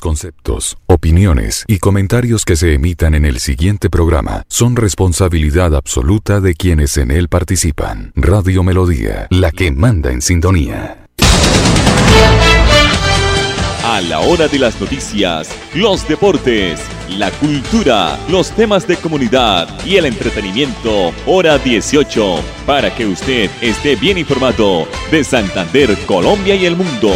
Conceptos, opiniones y comentarios que se emitan en el siguiente programa son responsabilidad absoluta de quienes en él participan. Radio Melodía, la que manda en sintonía. A la hora de las noticias, los deportes, la cultura, los temas de comunidad y el entretenimiento, hora 18, para que usted esté bien informado de Santander, Colombia y el mundo.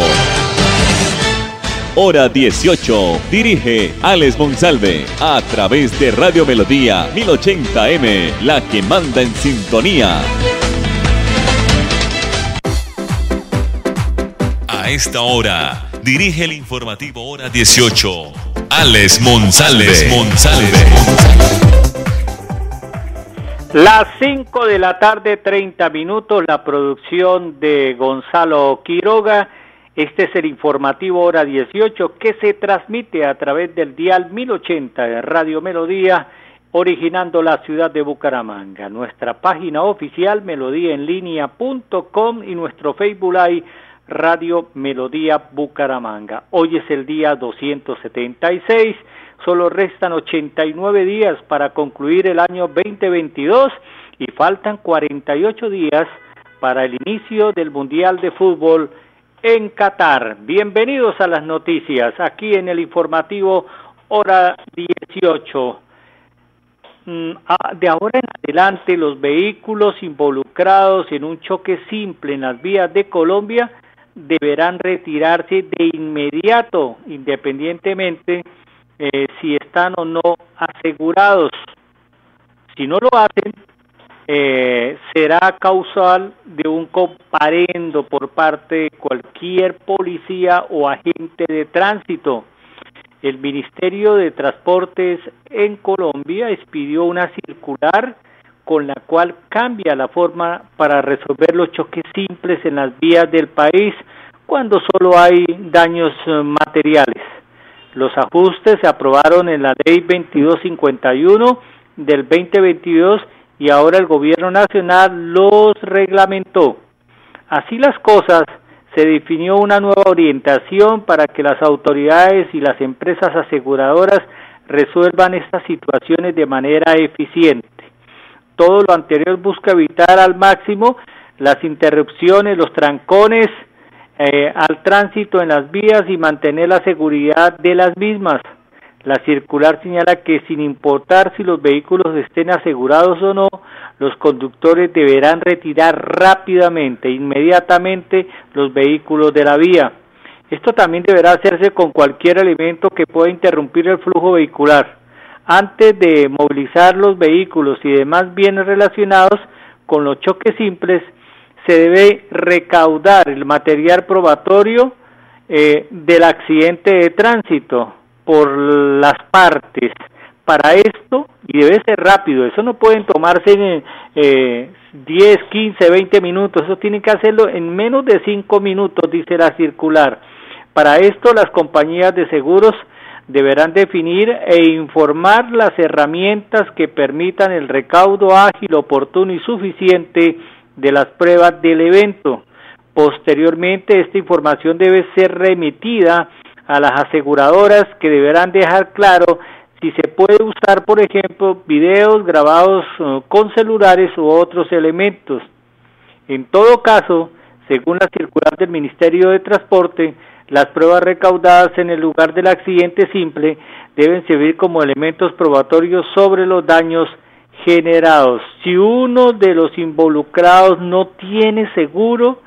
Hora 18. Dirige Alex Monsalve a través de Radio Melodía 1080M, la que manda en sintonía. A esta hora, dirige el informativo Hora 18. Alex Monsalve. Monsalve. Las 5 de la tarde, 30 minutos, la producción de Gonzalo Quiroga este es el informativo hora 18 que se transmite a través del dial 1080 de Radio Melodía, originando la ciudad de Bucaramanga. Nuestra página oficial melodíaenlínea.com y nuestro Facebook Live Radio Melodía Bucaramanga. Hoy es el día 276, solo restan 89 días para concluir el año 2022 y faltan 48 días para el inicio del Mundial de Fútbol en Qatar. Bienvenidos a las noticias aquí en el informativo hora 18. Mm, ah, de ahora en adelante los vehículos involucrados en un choque simple en las vías de Colombia deberán retirarse de inmediato, independientemente eh, si están o no asegurados. Si no lo hacen, eh, será causal de un comparendo por parte de cualquier policía o agente de tránsito. El Ministerio de Transportes en Colombia expidió una circular con la cual cambia la forma para resolver los choques simples en las vías del país cuando solo hay daños eh, materiales. Los ajustes se aprobaron en la Ley 2251 del 2022 y ahora el gobierno nacional los reglamentó. Así las cosas, se definió una nueva orientación para que las autoridades y las empresas aseguradoras resuelvan estas situaciones de manera eficiente. Todo lo anterior busca evitar al máximo las interrupciones, los trancones eh, al tránsito en las vías y mantener la seguridad de las mismas. La circular señala que sin importar si los vehículos estén asegurados o no, los conductores deberán retirar rápidamente, inmediatamente los vehículos de la vía. Esto también deberá hacerse con cualquier elemento que pueda interrumpir el flujo vehicular. Antes de movilizar los vehículos y demás bienes relacionados con los choques simples, se debe recaudar el material probatorio eh, del accidente de tránsito, por las partes. Para esto, y debe ser rápido, eso no pueden tomarse en eh, 10, 15, 20 minutos, eso tienen que hacerlo en menos de 5 minutos, dice la circular. Para esto, las compañías de seguros deberán definir e informar las herramientas que permitan el recaudo ágil, oportuno y suficiente de las pruebas del evento. Posteriormente, esta información debe ser remitida a las aseguradoras que deberán dejar claro si se puede usar, por ejemplo, videos grabados uh, con celulares u otros elementos. En todo caso, según la circular del Ministerio de Transporte, las pruebas recaudadas en el lugar del accidente simple deben servir como elementos probatorios sobre los daños generados. Si uno de los involucrados no tiene seguro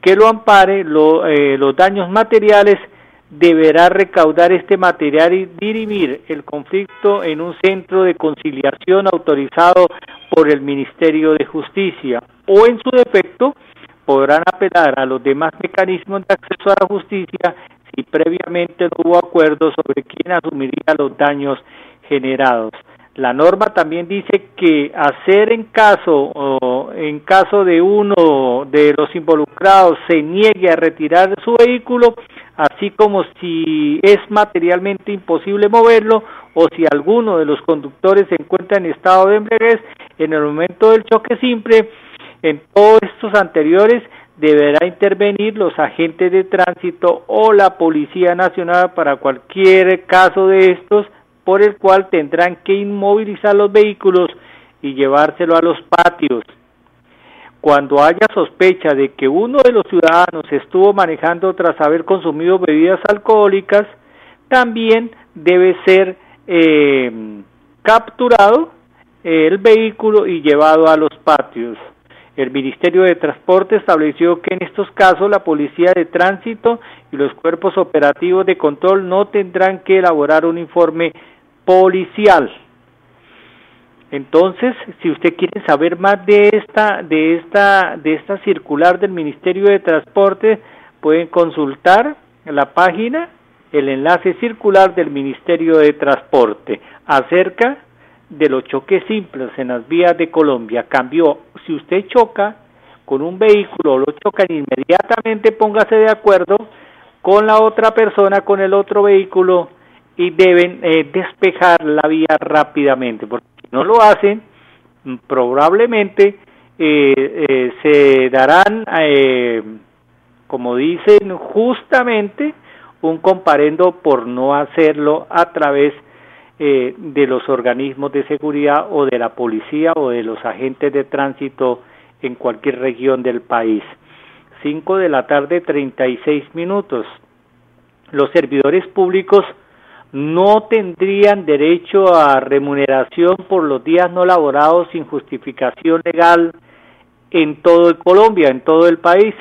que lo ampare, eh, los daños materiales deberá recaudar este material y dirimir el conflicto en un centro de conciliación autorizado por el Ministerio de Justicia o en su defecto podrán apelar a los demás mecanismos de acceso a la justicia si previamente no hubo acuerdo sobre quién asumiría los daños generados. La norma también dice que hacer en caso o en caso de uno de los involucrados se niegue a retirar su vehículo, así como si es materialmente imposible moverlo o si alguno de los conductores se encuentra en estado de embriaguez en el momento del choque simple, en todos estos anteriores deberá intervenir los agentes de tránsito o la Policía Nacional para cualquier caso de estos, por el cual tendrán que inmovilizar los vehículos y llevárselo a los patios. Cuando haya sospecha de que uno de los ciudadanos estuvo manejando tras haber consumido bebidas alcohólicas, también debe ser eh, capturado el vehículo y llevado a los patios. El Ministerio de Transporte estableció que en estos casos la Policía de Tránsito y los cuerpos operativos de control no tendrán que elaborar un informe policial. Entonces, si usted quiere saber más de esta de esta de esta circular del Ministerio de Transporte, pueden consultar la página el enlace circular del Ministerio de Transporte acerca de los choques simples en las vías de Colombia cambió. Si usted choca con un vehículo, lo chocan inmediatamente, póngase de acuerdo con la otra persona, con el otro vehículo y deben eh, despejar la vía rápidamente, no lo hacen, probablemente eh, eh, se darán, como dicen justamente, un comparendo por no hacerlo a través eh, de los organismos de seguridad o de la policía o de los agentes de tránsito en cualquier región del país. 5 de la tarde, 36 minutos. Los servidores públicos no tendrían derecho a remuneración por los días no laborados sin justificación legal en todo Colombia, en todo el país.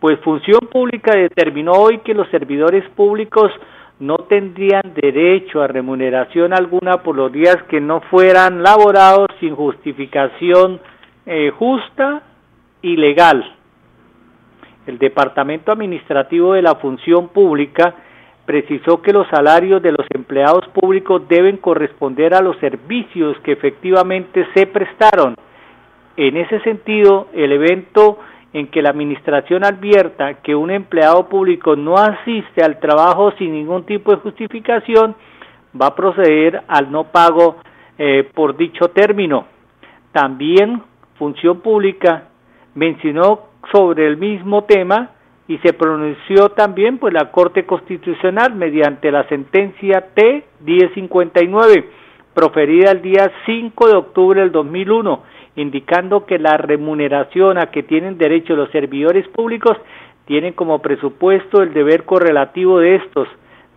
Pues Función Pública determinó hoy que los servidores públicos no tendrían derecho a remuneración alguna por los días que no fueran laborados sin justificación eh, justa y legal. El Departamento Administrativo de la Función Pública precisó que los salarios de los empleados públicos deben corresponder a los servicios que efectivamente se prestaron. En ese sentido, el evento en que la Administración advierta que un empleado público no asiste al trabajo sin ningún tipo de justificación, va a proceder al no pago eh, por dicho término. También Función Pública mencionó sobre el mismo tema y se pronunció también pues la Corte Constitucional mediante la sentencia T 1059 proferida el día 5 de octubre del 2001 indicando que la remuneración a que tienen derecho los servidores públicos tienen como presupuesto el deber correlativo de estos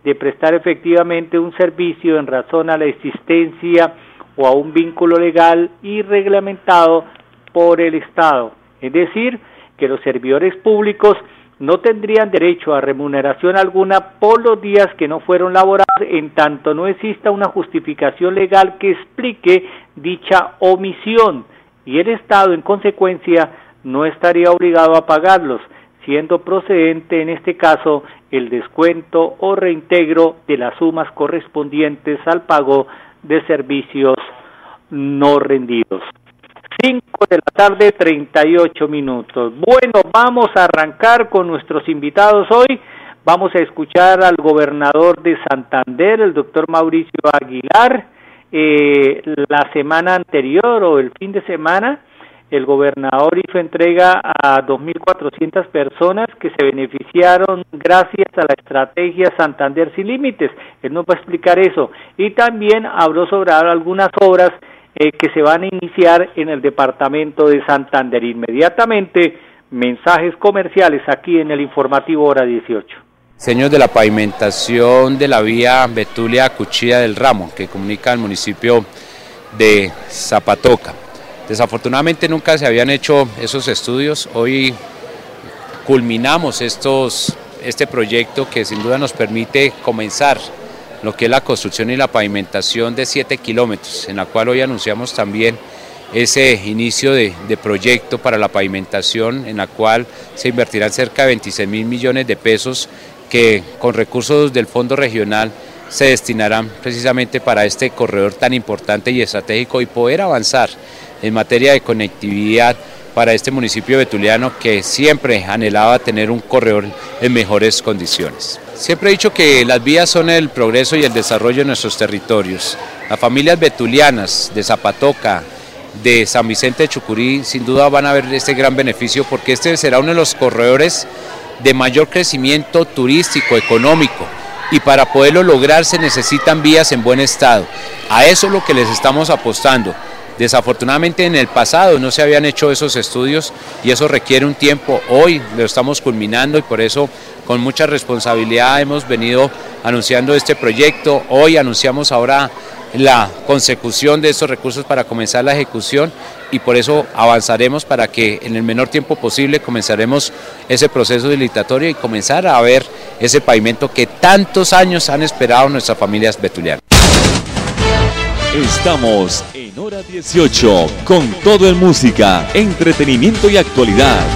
de prestar efectivamente un servicio en razón a la existencia o a un vínculo legal y reglamentado por el Estado. Es decir, que los servidores públicos no tendrían derecho a remuneración alguna por los días que no fueron laborados en tanto no exista una justificación legal que explique dicha omisión y el Estado en consecuencia no estaría obligado a pagarlos, siendo procedente en este caso el descuento o reintegro de las sumas correspondientes al pago de servicios no rendidos. 5 de la tarde, 38 minutos. Bueno, vamos a arrancar con nuestros invitados hoy. Vamos a escuchar al gobernador de Santander, el doctor Mauricio Aguilar eh, la semana anterior o el fin de semana, el gobernador hizo entrega a 2.400 personas que se beneficiaron gracias a la estrategia Santander sin límites. Él nos va a explicar eso. Y también habló sobre algunas obras eh, que se van a iniciar en el departamento de Santander. Inmediatamente, mensajes comerciales aquí en el informativo hora 18 señores de la pavimentación de la vía Betulia Cuchilla del Ramo, que comunica al municipio de Zapatoca. Desafortunadamente nunca se habían hecho esos estudios. Hoy culminamos estos, este proyecto que sin duda nos permite comenzar lo que es la construcción y la pavimentación de 7 kilómetros, en la cual hoy anunciamos también ese inicio de, de, proyecto para la pavimentación, en la cual se invertirán cerca de 26 mil millones de pesos que con recursos del Fondo Regional se destinarán precisamente para este corredor tan importante y estratégico y poder avanzar en materia de conectividad para este municipio betuliano que siempre anhelaba tener un corredor en mejores condiciones. Siempre he dicho que las vías son el progreso y el desarrollo de nuestros territorios. Las familias betulianas de Zapatoca, de San Vicente de Chucurí sin duda van a ver este gran beneficio porque este será uno de los corredores de mayor crecimiento turístico, económico y para poderlo lograr se necesitan vías en buen estado. A eso es lo que les estamos apostando. Desafortunadamente en el pasado no se habían hecho esos estudios y eso requiere un tiempo. Hoy lo estamos culminando y por eso con mucha responsabilidad hemos venido anunciando este proyecto. Hoy anunciamos ahora la consecución de estos recursos para comenzar la ejecución y por eso avanzaremos para que en el menor tiempo posible comenzaremos ese proceso licitatorio y comenzar a ver ese pavimento que tantos años han esperado nuestras familias betulianas. Estamos en hora 18 con todo en música, entretenimiento y actualidad.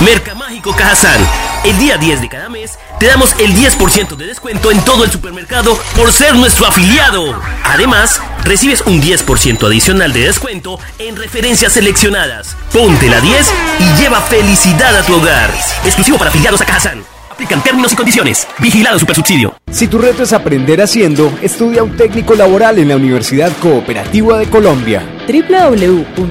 Mercamágico Cajazán. El día 10 de cada mes te damos el 10% de descuento en todo el supermercado por ser nuestro afiliado. Además, recibes un 10% adicional de descuento en referencias seleccionadas. Ponte la 10 y lleva felicidad a tu hogar. Exclusivo para afiliados a Cajazán. Aplican términos y condiciones. Vigilado Supersubsidio. Si tu reto es aprender haciendo, estudia un técnico laboral en la Universidad Cooperativa de Colombia www.ucc.edu.co.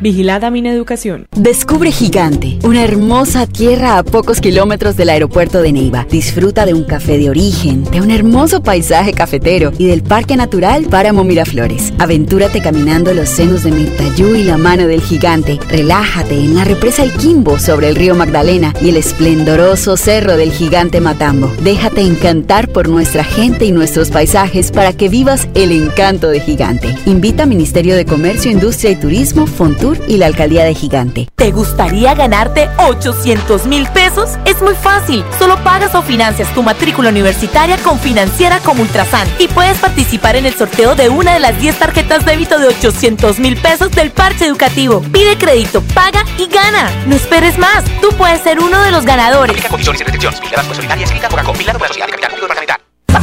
Vigilada Mineducación. Descubre Gigante, una hermosa tierra a pocos kilómetros del aeropuerto de Neiva. Disfruta de un café de origen, de un hermoso paisaje cafetero y del Parque Natural Páramo Miraflores. Aventúrate caminando los senos de Mirtayú y la mano del gigante. Relájate en la represa El Quimbo sobre el río Magdalena y el esplendoroso cerro del gigante Matambo. Déjate encantar por nuestra gente y nuestros paisajes para que vivas el encanto de Gigante. Invita Ministerio de Comercio, Industria y Turismo, Fontur y la Alcaldía de Gigante. ¿Te gustaría ganarte 800 mil pesos? Es muy fácil. Solo pagas o financias tu matrícula universitaria con Financiera como Ultrasan y puedes participar en el sorteo de una de las 10 tarjetas débito de 800 mil pesos del parche educativo. Pide crédito, paga y gana. No esperes más. Tú puedes ser uno de los ganadores. Aplica condiciones y restricciones.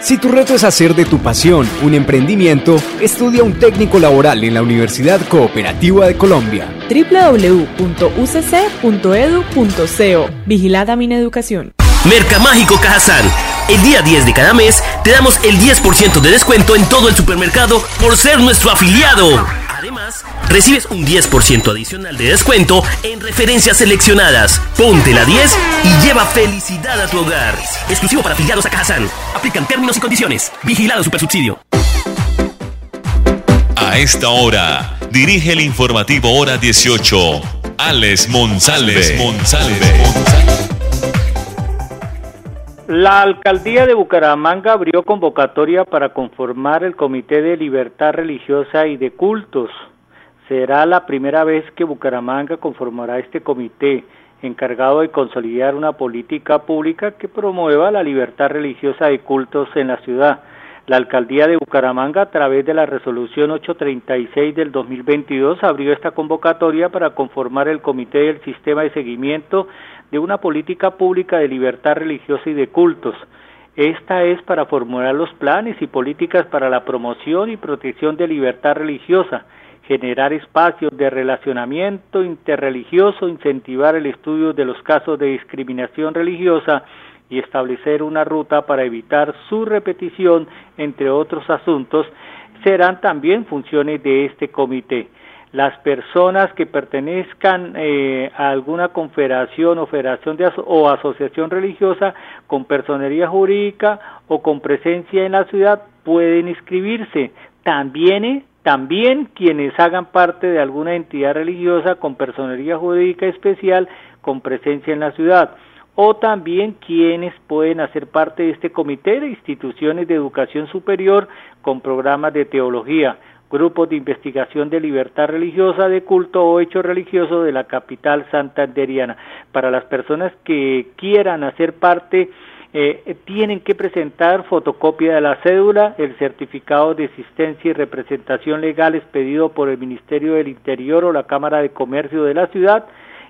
Si tu reto es hacer de tu pasión un emprendimiento, estudia un técnico laboral en la Universidad Cooperativa de Colombia. www.ucc.edu.co. Vigilada Mineducación. Mercamágico Cajazán. El día 10 de cada mes te damos el 10% de descuento en todo el supermercado por ser nuestro afiliado. Además, recibes un 10% adicional de descuento en referencias seleccionadas. Ponte la 10 y lleva felicidad a tu hogar. Exclusivo para afiliados a Cajazán. Aplican términos y condiciones. Vigilado Supersubsidio. A esta hora, dirige el informativo Hora 18, Alex Monsalve. La alcaldía de Bucaramanga abrió convocatoria para conformar el Comité de Libertad Religiosa y de Cultos. Será la primera vez que Bucaramanga conformará este comité encargado de consolidar una política pública que promueva la libertad religiosa de cultos en la ciudad. La alcaldía de Bucaramanga, a través de la resolución 836 del 2022, abrió esta convocatoria para conformar el comité del sistema de seguimiento de una política pública de libertad religiosa y de cultos. Esta es para formular los planes y políticas para la promoción y protección de libertad religiosa, generar espacios de relacionamiento interreligioso, incentivar el estudio de los casos de discriminación religiosa y establecer una ruta para evitar su repetición, entre otros asuntos, serán también funciones de este comité las personas que pertenezcan eh, a alguna confederación o federación de o asociación religiosa con personería jurídica o con presencia en la ciudad pueden inscribirse. También, eh, también quienes hagan parte de alguna entidad religiosa con personería jurídica especial con presencia en la ciudad o también quienes pueden hacer parte de este comité de instituciones de educación superior con programas de teología, grupos de investigación de libertad religiosa, de culto o hecho religioso de la capital santanderiana. Para las personas que quieran hacer parte, eh, tienen que presentar fotocopia de la cédula, el certificado de existencia y representación legal expedido por el Ministerio del Interior o la Cámara de Comercio de la ciudad,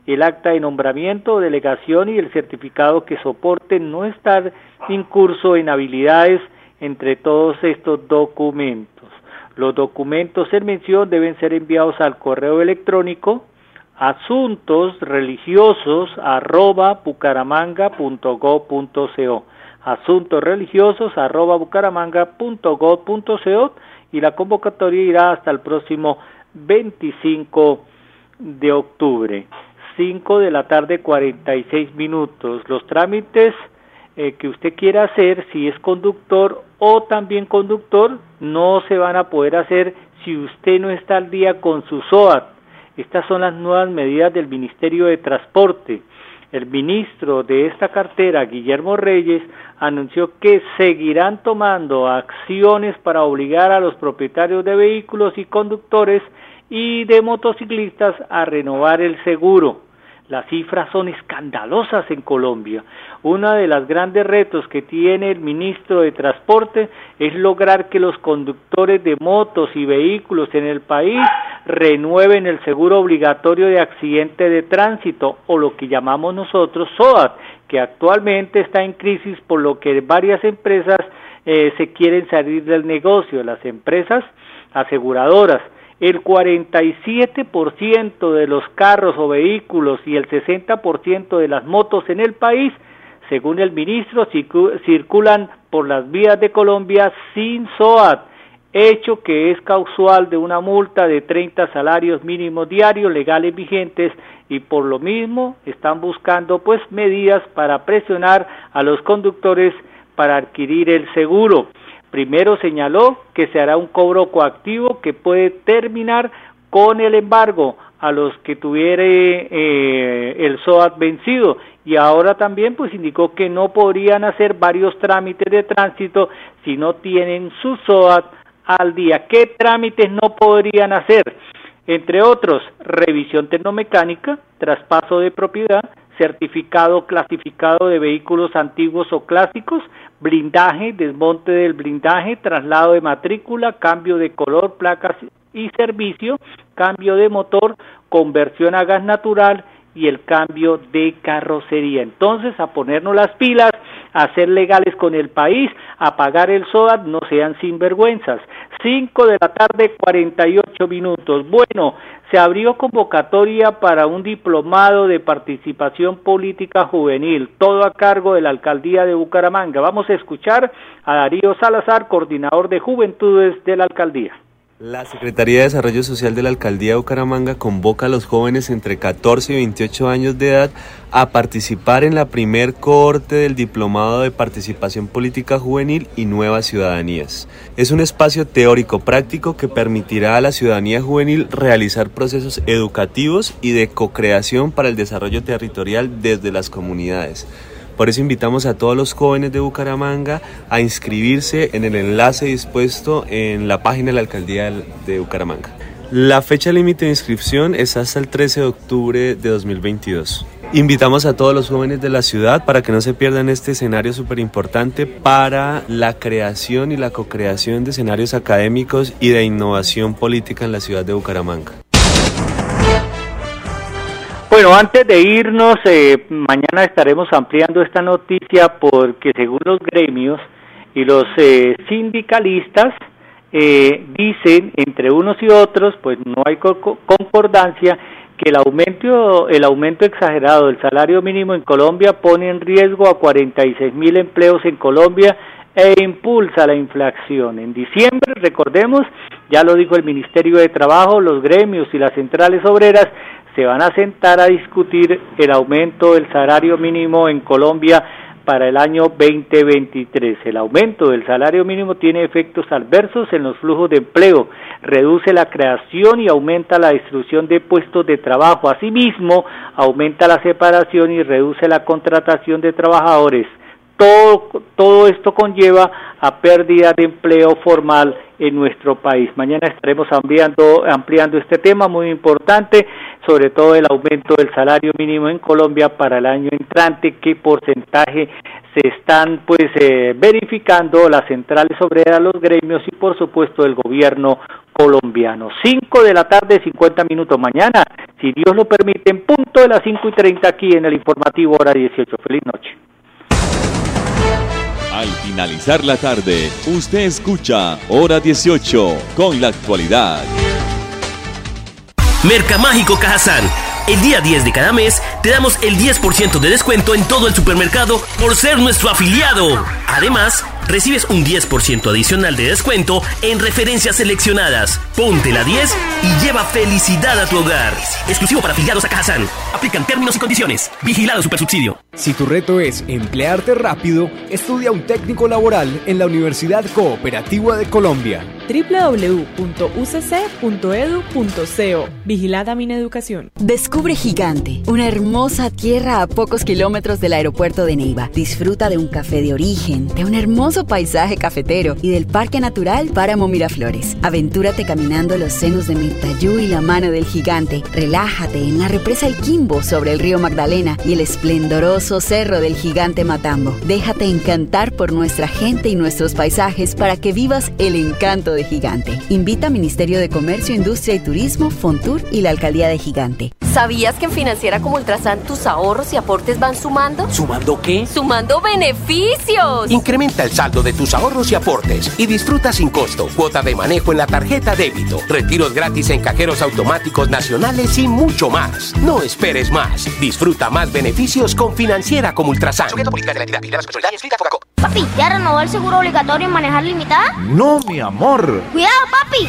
el acta de nombramiento, delegación y el certificado que soporte no estar incurso en habilidades entre todos estos documentos. Los documentos en mención deben ser enviados al correo electrónico asuntos religiosos arroba bucaramanga.go.co asuntos religiosos arroba y la convocatoria irá hasta el próximo 25 de octubre. 5 de la tarde 46 minutos. Los trámites eh, que usted quiera hacer, si es conductor o también conductor, no se van a poder hacer si usted no está al día con su SOAT. Estas son las nuevas medidas del Ministerio de Transporte. El ministro de esta cartera, Guillermo Reyes, anunció que seguirán tomando acciones para obligar a los propietarios de vehículos y conductores y de motociclistas a renovar el seguro. Las cifras son escandalosas en Colombia. Uno de los grandes retos que tiene el ministro de Transporte es lograr que los conductores de motos y vehículos en el país renueven el seguro obligatorio de accidente de tránsito o lo que llamamos nosotros SOAT, que actualmente está en crisis por lo que varias empresas eh, se quieren salir del negocio, las empresas aseguradoras el 47% de los carros o vehículos y el 60% de las motos en el país, según el ministro, circulan por las vías de Colombia sin SOAT, hecho que es causal de una multa de 30 salarios mínimos diarios legales vigentes y por lo mismo están buscando pues medidas para presionar a los conductores para adquirir el seguro. Primero señaló que se hará un cobro coactivo que puede terminar con el embargo a los que tuviere eh, el SOAT vencido y ahora también pues indicó que no podrían hacer varios trámites de tránsito si no tienen su SOAT al día. ¿Qué trámites no podrían hacer? Entre otros, revisión tecnomecánica, traspaso de propiedad, certificado clasificado de vehículos antiguos o clásicos, blindaje, desmonte del blindaje, traslado de matrícula, cambio de color, placas y servicio, cambio de motor, conversión a gas natural y el cambio de carrocería. Entonces, a ponernos las pilas, a ser legales con el país, a pagar el SOAT, no sean sinvergüenzas. 5 de la tarde, 48 minutos. Bueno, se abrió convocatoria para un diplomado de participación política juvenil, todo a cargo de la alcaldía de Bucaramanga. Vamos a escuchar a Darío Salazar, coordinador de juventudes de la alcaldía. La Secretaría de Desarrollo Social de la Alcaldía de Bucaramanga convoca a los jóvenes entre 14 y 28 años de edad a participar en la primer cohorte del Diplomado de Participación Política Juvenil y Nuevas Ciudadanías. Es un espacio teórico práctico que permitirá a la ciudadanía juvenil realizar procesos educativos y de co-creación para el desarrollo territorial desde las comunidades. Por eso invitamos a todos los jóvenes de Bucaramanga a inscribirse en el enlace dispuesto en la página de la alcaldía de Bucaramanga. La fecha límite de inscripción es hasta el 13 de octubre de 2022. Invitamos a todos los jóvenes de la ciudad para que no se pierdan este escenario súper importante para la creación y la co-creación de escenarios académicos y de innovación política en la ciudad de Bucaramanga. Bueno, antes de irnos, eh, mañana estaremos ampliando esta noticia porque según los gremios y los eh, sindicalistas eh, dicen entre unos y otros, pues no hay concordancia que el aumento el aumento exagerado del salario mínimo en Colombia pone en riesgo a 46 mil empleos en Colombia e impulsa la inflación. En diciembre, recordemos, ya lo dijo el Ministerio de Trabajo, los gremios y las centrales obreras se van a sentar a discutir el aumento del salario mínimo en Colombia para el año 2023. El aumento del salario mínimo tiene efectos adversos en los flujos de empleo, reduce la creación y aumenta la destrucción de puestos de trabajo. Asimismo, aumenta la separación y reduce la contratación de trabajadores. Todo, todo esto conlleva a pérdida de empleo formal en nuestro país. Mañana estaremos ampliando, ampliando este tema muy importante, sobre todo el aumento del salario mínimo en Colombia para el año entrante, qué porcentaje se están pues eh, verificando las centrales obreras, los gremios y por supuesto el gobierno colombiano. 5 de la tarde, 50 minutos mañana, si Dios lo permite, en punto de las 5 y 30 aquí en el informativo hora 18. Feliz noche. Al finalizar la tarde, usted escucha Hora 18 con la actualidad. Mercamágico Cajazán. El día 10 de cada mes te damos el 10% de descuento en todo el supermercado por ser nuestro afiliado. Además, recibes un 10% adicional de descuento en referencias seleccionadas. Ponte la 10 y lleva felicidad a tu hogar. Exclusivo para afiliados a Cajazán. Aplican términos y condiciones. Vigilado Supersubsidio. Si tu reto es emplearte rápido, estudia un técnico laboral en la Universidad Cooperativa de Colombia. www.ucc.edu.co Vigilada Mineducación. Descubre Gigante, una hermosa tierra a pocos kilómetros del aeropuerto de Neiva. Disfruta de un café de origen, de un hermoso paisaje cafetero y del Parque Natural Páramo Miraflores. Aventúrate caminando los senos de Mirtayú y la mano del gigante. Relájate en la represa El Quimbo sobre el río Magdalena y el esplendoroso cerro del gigante Matambo. Déjate encantar por nuestra gente y nuestros paisajes para que vivas el encanto de Gigante. Invita a Ministerio de Comercio, Industria y Turismo, Fontur y la Alcaldía de Gigante. ¿Sabías que en Financiera como Ultrasan tus ahorros y aportes van sumando? ¿Sumando qué? ¡Sumando beneficios! Incrementa el saldo de tus ahorros y aportes y disfruta sin costo cuota de manejo en la tarjeta débito, retiros gratis en cajeros automáticos nacionales y mucho más. No esperes más. Disfruta más beneficios con Financiera como Ultrasan. Papi, ¿ya renovó el seguro obligatorio en manejar limitada? No, mi amor. ¡Cuidado, papi!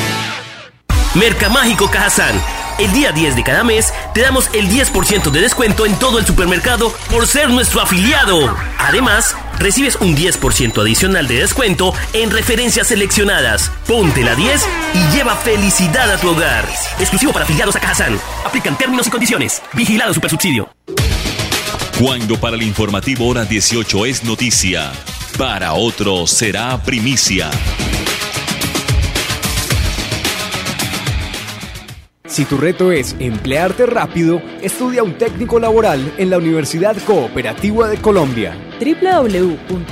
Mercamágico Cajazán. El día 10 de cada mes te damos el 10% de descuento en todo el supermercado por ser nuestro afiliado. Además, recibes un 10% adicional de descuento en referencias seleccionadas. Ponte la 10 y lleva felicidad a tu hogar. Exclusivo para afiliados a Cajazán. Aplican términos y condiciones. Vigilado Supersubsidio. Cuando para el informativo hora 18 es noticia, para otro será primicia. Si tu reto es emplearte rápido, estudia un técnico laboral en la Universidad Cooperativa de Colombia. www.ucc.edu.co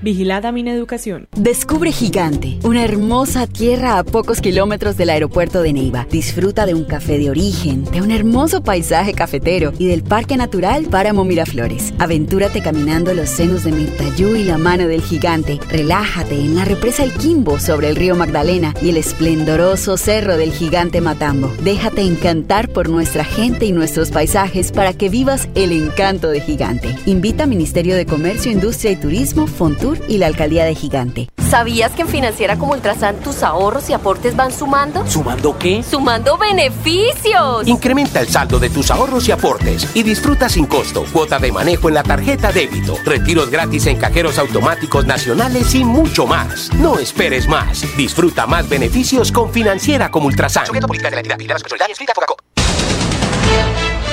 Vigilada Mineducación. Descubre Gigante, una hermosa tierra a pocos kilómetros del aeropuerto de Neiva. Disfruta de un café de origen, de un hermoso paisaje cafetero y del Parque Natural Páramo Miraflores. Aventúrate caminando los senos de Mirtayú y la mano del gigante. Relájate en la represa El Quimbo sobre el río Magdalena y el esplendoroso cerro del gigante Matambo. Déjate encantar por nuestra gente y nuestros paisajes para que vivas el encanto de Gigante. Invita a Ministerio de Comercio, Industria y Turismo, Fontur y la Alcaldía de Gigante. ¿Sabías que en Financiera como Ultrasan tus ahorros y aportes van sumando? ¿Sumando qué? ¡Sumando beneficios! Incrementa el saldo de tus ahorros y aportes y disfruta sin costo cuota de manejo en la tarjeta débito, retiros gratis en cajeros automáticos nacionales y mucho más. No esperes más. Disfruta más beneficios con Financiera como Ultrasan.